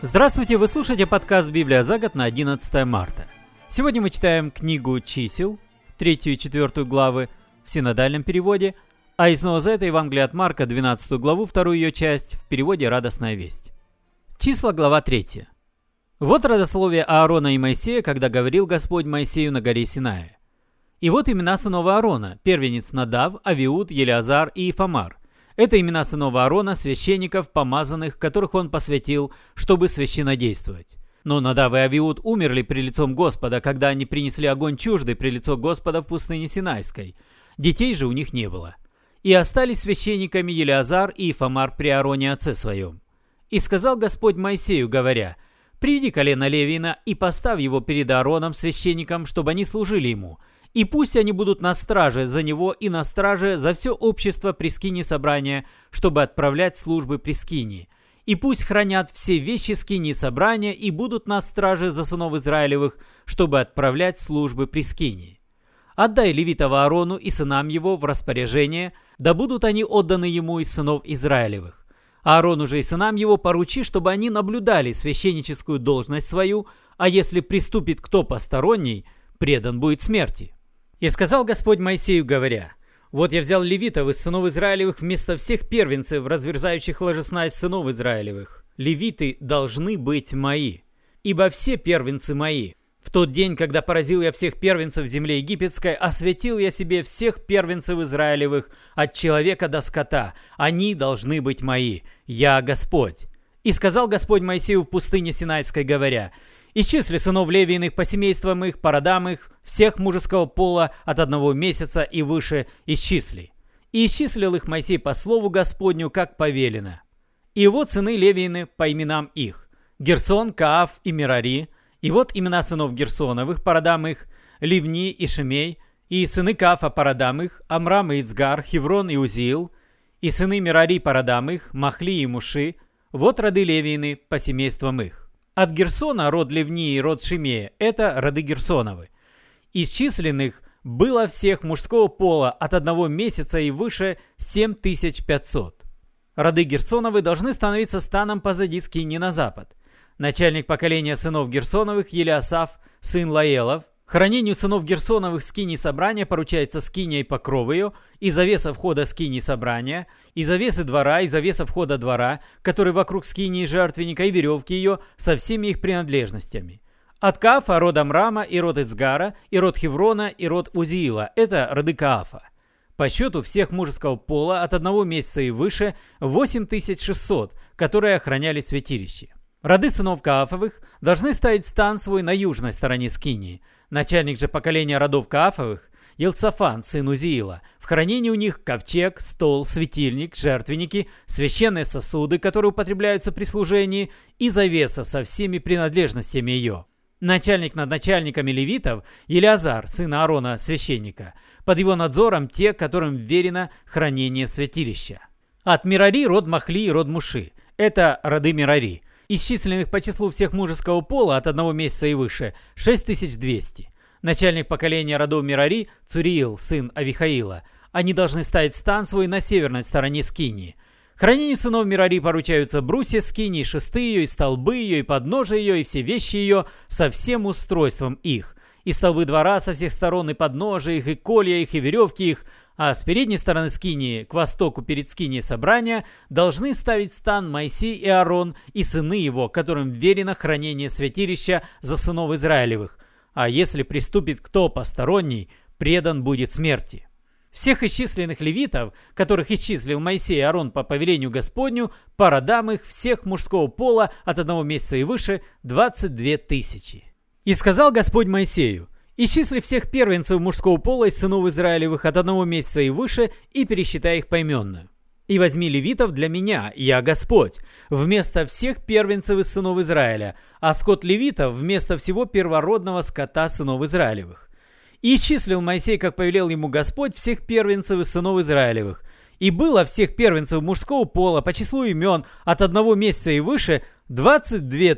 Здравствуйте, вы слушаете подкаст «Библия за год» на 11 марта. Сегодня мы читаем книгу «Чисел», третью и четвертую главы в синодальном переводе, а из Нового Завета Евангелия от Марка, 12 главу, вторую ее часть, в переводе «Радостная весть». Числа, глава 3. Вот родословие Аарона и Моисея, когда говорил Господь Моисею на горе Синая. И вот имена сынов Аарона, первенец Надав, Авиуд, Елиазар и Ифамар. Это имена сынов Аарона, священников, помазанных, которых он посвятил, чтобы священнодействовать. Но Надав и Авиуд умерли при лицом Господа, когда они принесли огонь чуждый при лицо Господа в пустыне Синайской. Детей же у них не было. И остались священниками Елиазар и Ифамар при Аароне отце своем. И сказал Господь Моисею, говоря, «Приведи колено Левина и поставь его перед Аароном, священником, чтобы они служили ему, и пусть они будут на страже за него и на страже за все общество при скине собрания, чтобы отправлять службы при скине. И пусть хранят все вещи скини собрания и будут на страже за сынов Израилевых, чтобы отправлять службы при скине. Отдай левитова Аарону и сынам его в распоряжение, да будут они отданы ему из сынов Израилевых. Аарону же и сынам его поручи, чтобы они наблюдали священническую должность свою, а если приступит кто посторонний, предан будет смерти. И сказал Господь Моисею, говоря, «Вот я взял левитов из сынов Израилевых вместо всех первенцев, разверзающих ложеснасть сынов Израилевых. Левиты должны быть мои, ибо все первенцы мои. В тот день, когда поразил я всех первенцев земли египетской, осветил я себе всех первенцев Израилевых от человека до скота. Они должны быть мои. Я Господь». И сказал Господь Моисею в пустыне Синайской, говоря, Исчисли сынов Левииных по семействам их, по родам их, всех мужеского пола от одного месяца и выше исчисли. И исчислил их Моисей по слову Господню, как повелено. И вот сыны Левиины по именам их. Герсон, Кааф и Мирари. И вот имена сынов Герсоновых по родам их. Ливни и Шемей. И сыны Каафа по родам их. Амрам и Ицгар, Хеврон и Узиил. И сыны Мирари по родам их. Махли и Муши. Вот роды Левиины по семействам их. От Герсона род Левни и род Шимея – это роды Герсоновы. Из численных было всех мужского пола от одного месяца и выше 7500. Роды Герсоновы должны становиться станом позади Скини на запад. Начальник поколения сынов Герсоновых Елиасав, сын Лаелов, Хранению сынов Герсоновых скини собрания поручается скиния и покров и завеса входа скини собрания, и завесы двора, и завеса входа двора, который вокруг скинии жертвенника, и веревки ее со всеми их принадлежностями. От Каафа род Амрама и род Ицгара, и род Хеврона, и род Узиила – это роды Каафа. По счету всех мужеского пола от одного месяца и выше 8600, которые охраняли святилище. Роды сынов Каафовых должны ставить стан свой на южной стороне Скинии – Начальник же поколения родов Каафовых, Елцафан, сын Узиила. В хранении у них ковчег, стол, светильник, жертвенники, священные сосуды, которые употребляются при служении, и завеса со всеми принадлежностями ее. Начальник над начальниками левитов Елиазар, сын Аарона, священника. Под его надзором те, которым верено хранение святилища. От Мирари род Махли и род Муши. Это роды Мирари. Исчисленных по числу всех мужеского пола от одного месяца и выше 6200. Начальник поколения родов Мирари Цуриил, сын Авихаила. Они должны ставить стан свой на северной стороне Скинии. Хранению сынов Мирари поручаются брусья Скинии, шесты ее, и столбы ее, и подножия ее, и все вещи ее, со всем устройством их. И столбы двора со всех сторон, и подножия их, и колья их, и веревки их, а с передней стороны скинии, к востоку перед скинией собрания, должны ставить стан Моисей и Аарон и сыны его, которым верено хранение святилища за сынов Израилевых. А если приступит кто посторонний, предан будет смерти. Всех исчисленных левитов, которых исчислил Моисей и Аарон по повелению Господню, по родам их всех мужского пола от одного месяца и выше, 22 тысячи. И сказал Господь Моисею, Исчисли всех первенцев мужского пола из сынов Израилевых от одного месяца и выше и пересчитай их поименно. И возьми левитов для меня, я Господь, вместо всех первенцев из сынов Израиля, а скот левитов вместо всего первородного скота сынов Израилевых. И исчислил Моисей, как повелел ему Господь, всех первенцев из сынов Израилевых. И было всех первенцев мужского пола по числу имен от одного месяца и выше 22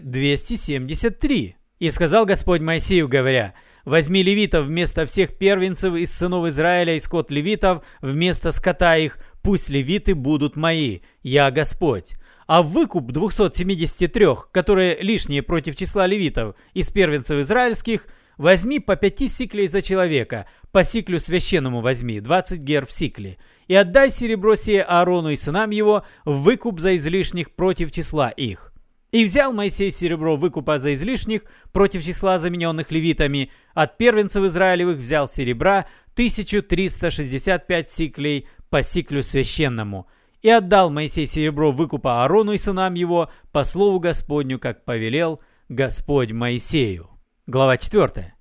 273. И сказал Господь Моисею, говоря, «Возьми левитов вместо всех первенцев из сынов Израиля и скот левитов вместо скота их, пусть левиты будут мои, я Господь. а выкуп 273, которые лишние против числа левитов из первенцев израильских, возьми по 5 сиклей за человека, по сиклю священному возьми, 20 гер в сикле, и отдай серебро сие Аарону и сынам его в выкуп за излишних против числа их. И взял Моисей серебро выкупа за излишних против числа замененных левитами, от первенцев Израилевых взял серебра 1365 сиклей по сиклю священному, и отдал Моисей серебро выкупа Аарону и сынам его по слову Господню, как повелел Господь Моисею. Глава 4.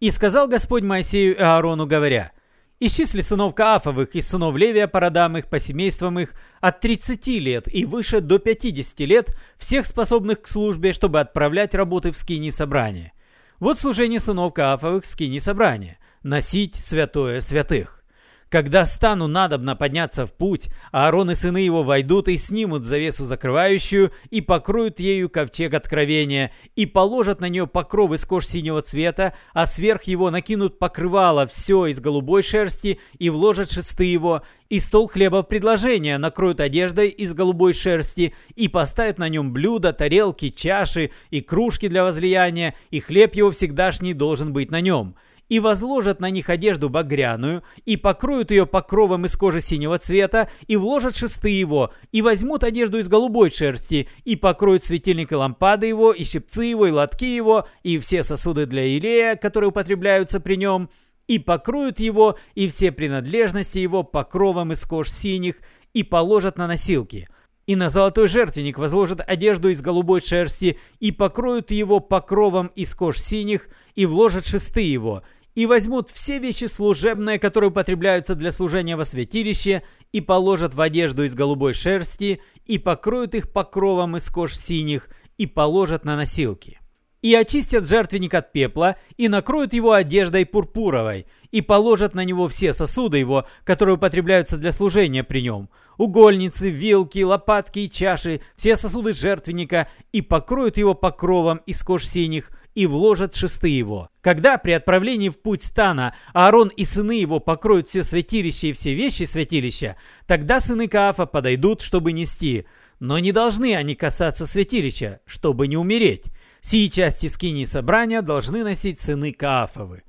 «И сказал Господь Моисею и Аарону, говоря, Исчисли сынов Каафовых и сынов Левия по родам их, по семействам их, от 30 лет и выше до 50 лет, всех способных к службе, чтобы отправлять работы в скини собрания. Вот служение сынов Каафовых в скини собрания – носить святое святых. Когда стану надобно подняться в путь, Аарон и сыны его войдут и снимут завесу закрывающую, и покроют ею ковчег откровения, и положат на нее покров из кож синего цвета, а сверх его накинут покрывало все из голубой шерсти, и вложат шесты его, и стол хлеба в предложение накроют одеждой из голубой шерсти, и поставят на нем блюда, тарелки, чаши и кружки для возлияния, и хлеб его всегдашний должен быть на нем» и возложат на них одежду багряную, и покроют ее покровом из кожи синего цвета, и вложат шесты его, и возьмут одежду из голубой шерсти, и покроют светильник и лампады его, и щипцы его, и лотки его, и все сосуды для илея, которые употребляются при нем, и покроют его, и все принадлежности его покровом из кож синих, и положат на носилки». И на золотой жертвенник возложат одежду из голубой шерсти, и покроют его покровом из кож синих, и вложат шесты его, и возьмут все вещи служебные, которые употребляются для служения во святилище, и положат в одежду из голубой шерсти, и покроют их покровом из кож синих, и положат на носилки. И очистят жертвенник от пепла, и накроют его одеждой пурпуровой, и положат на него все сосуды его, которые употребляются для служения при нем, угольницы, вилки, лопатки и чаши, все сосуды жертвенника, и покроют его покровом из кож синих, и вложат шесты его. Когда при отправлении в путь стана Аарон и сыны его покроют все святилища и все вещи святилища, тогда сыны Каафа подойдут, чтобы нести. Но не должны они касаться святилища, чтобы не умереть. Сии части скини собрания должны носить сыны Каафовы.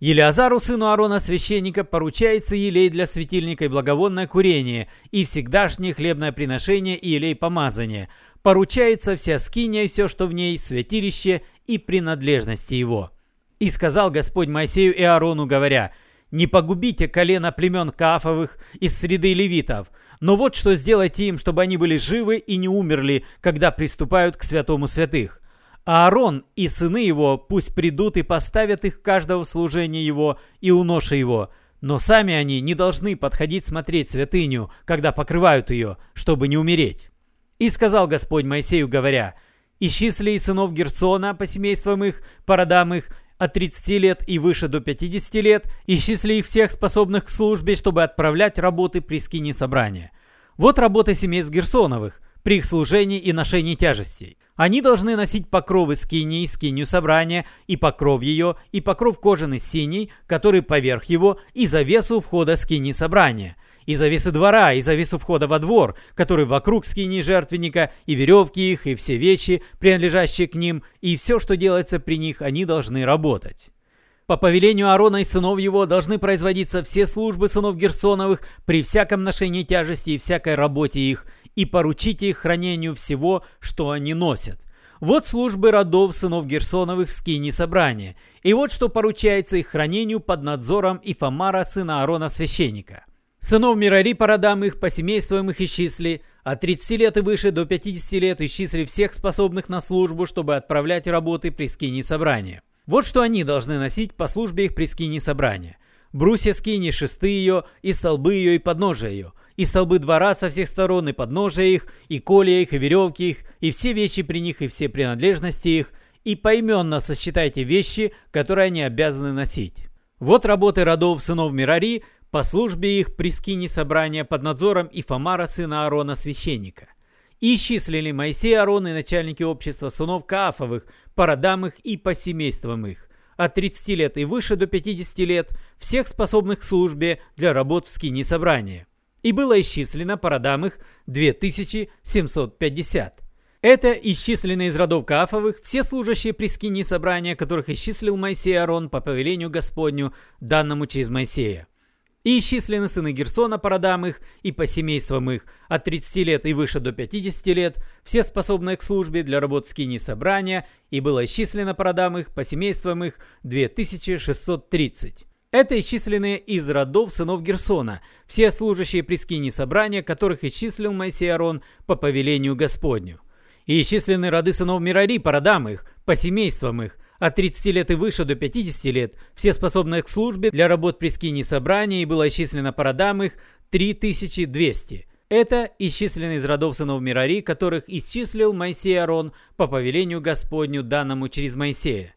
Елиазару, сыну Аарона, священника, поручается елей для светильника и благовонное курение, и всегдашнее хлебное приношение и елей помазания. Поручается вся скиния и все, что в ней, святилище и принадлежности его. И сказал Господь Моисею и Аарону, говоря, «Не погубите колено племен Каафовых из среды левитов, но вот что сделайте им, чтобы они были живы и не умерли, когда приступают к святому святых. Аарон и сыны его пусть придут и поставят их каждого в служение его и у ноши его. Но сами они не должны подходить смотреть святыню, когда покрывают ее, чтобы не умереть. И сказал Господь Моисею, говоря, «Исчисли и сынов Герцона по семействам их, по родам их, от 30 лет и выше до 50 лет, исчисли их всех способных к службе, чтобы отправлять работы при скине собрания. Вот работа семейств Герсоновых, при их служении и ношении тяжестей. Они должны носить покровы скинии, скинию собрания, и покров ее, и покров кожаный синий, который поверх его, и завесу входа скинии собрания, и завесы двора, и завесу входа во двор, который вокруг скинии жертвенника, и веревки их, и все вещи, принадлежащие к ним, и все, что делается при них, они должны работать. По повелению Аарона и сынов его должны производиться все службы сынов Герсоновых при всяком ношении тяжести и всякой работе их, и поручите их хранению всего, что они носят. Вот службы родов сынов Герсоновых в скине собрания, и вот что поручается их хранению под надзором Ифамара, сына Аарона, священника. Сынов Мирари по родам их, по семействам их исчисли, от 30 лет и выше до 50 лет исчисли всех способных на службу, чтобы отправлять работы при скине собрания. Вот что они должны носить по службе их при скине собрания. Брусья скини, шесты ее, и столбы ее, и подножия ее – и столбы двора со всех сторон, и подножия их, и колья их, и веревки их, и все вещи при них, и все принадлежности их, и поименно сосчитайте вещи, которые они обязаны носить. Вот работы родов сынов Мирари по службе их при скине собрания под надзором Ифамара, сына Аарона, священника. И исчислили Моисей, Аарон и начальники общества сынов Каафовых по родам их и по семействам их, от 30 лет и выше до 50 лет, всех способных к службе для работ в скине собрания. и было исчислено по родам их 2750. Это исчисленные из родов Каафовых все служащие при скине собрания, которых исчислил Моисей Аарон по повелению Господню, данному через Моисея. И исчислены сыны Герсона по родам их и по семействам их от 30 лет и выше до 50 лет, все способные к службе для работ скини собрания, и было исчислено по родам их, по семействам их 2630. Это исчисленные из родов сынов Герсона, все служащие при скине собрания, которых исчислил Моисей Аарон по повелению Господню. И исчислены роды сынов Мирари по родам их, по семействам их, от 30 лет и выше до 50 лет, все способные к службе для работ при скине собрания, и было исчислено по родам их 3200. Это исчислены из родов сынов Мирари, которых исчислил Моисей Арон по повелению Господню, данному через Моисея.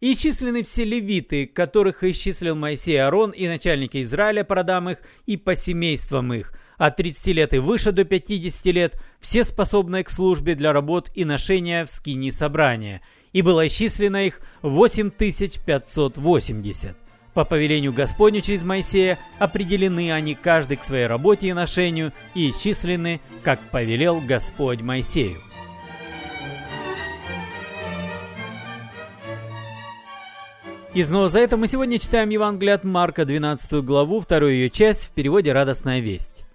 И исчислены все левиты, которых исчислил Моисей Арон и начальники Израиля по родам их и по семействам их – от 30 лет и выше до 50 лет, все способные к службе для работ и ношения в скине собрания, и было исчислено их 8580. По повелению Господню через Моисея определены они каждый к своей работе и ношению и исчислены, как повелел Господь Моисею. И снова за это мы сегодня читаем Евангелие от Марка, 12 главу, вторую ее часть в переводе «Радостная весть».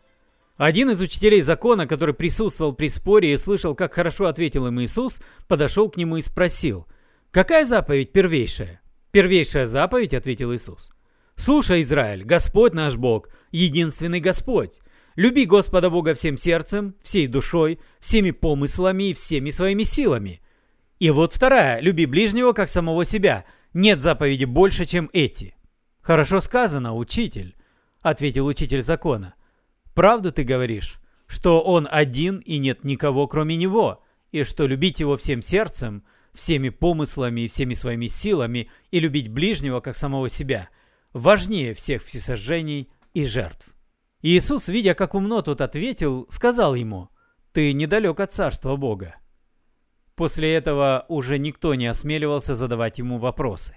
Один из учителей закона, который присутствовал при споре и слышал, как хорошо ответил им Иисус, подошел к нему и спросил, «Какая заповедь первейшая?» «Первейшая заповедь», — ответил Иисус. «Слушай, Израиль, Господь наш Бог, единственный Господь. Люби Господа Бога всем сердцем, всей душой, всеми помыслами и всеми своими силами. И вот вторая, люби ближнего, как самого себя. Нет заповеди больше, чем эти». «Хорошо сказано, учитель», — ответил учитель закона. Правду ты говоришь, что он один и нет никого кроме него, и что любить его всем сердцем, всеми помыслами и всеми своими силами и любить ближнего, как самого себя, важнее всех всесожжений и жертв. Иисус, видя, как умно тот ответил, сказал ему, «Ты недалек от Царства Бога». После этого уже никто не осмеливался задавать ему вопросы.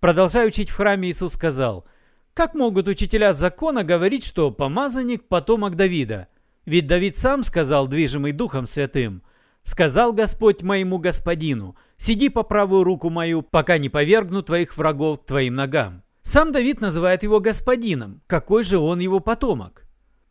Продолжая учить в храме, Иисус сказал, как могут учителя закона говорить, что помазанник – потомок Давида? Ведь Давид сам сказал, движимый Духом Святым, «Сказал Господь моему господину, сиди по правую руку мою, пока не повергну твоих врагов твоим ногам». Сам Давид называет его господином. Какой же он его потомок?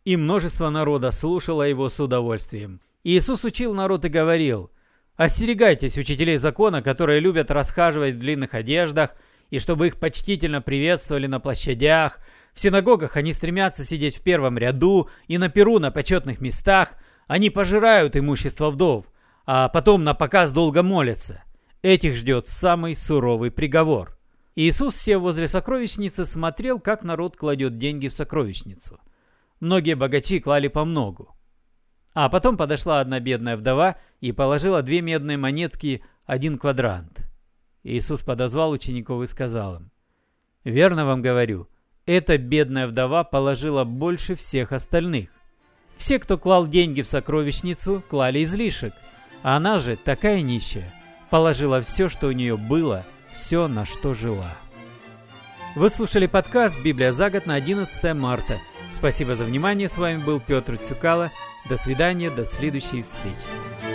И множество народа слушало его с удовольствием. Иисус учил народ и говорил, «Остерегайтесь учителей закона, которые любят расхаживать в длинных одеждах – и чтобы их почтительно приветствовали на площадях. В синагогах они стремятся сидеть в первом ряду и на перу на почетных местах. Они пожирают имущество вдов, а потом на показ долго молятся. Этих ждет самый суровый приговор. Иисус, сев возле сокровищницы, смотрел, как народ кладет деньги в сокровищницу. Многие богачи клали по многу. А потом подошла одна бедная вдова и положила две медные монетки, один квадрант. Иисус подозвал учеников и сказал им, «Верно вам говорю, эта бедная вдова положила больше всех остальных. Все, кто клал деньги в сокровищницу, клали излишек, а она же, такая нищая, положила все, что у нее было, все, на что жила». Вы слушали подкаст «Библия за год» на 11 марта. Спасибо за внимание. С вами был Петр Цюкало. До свидания, до следующей встречи.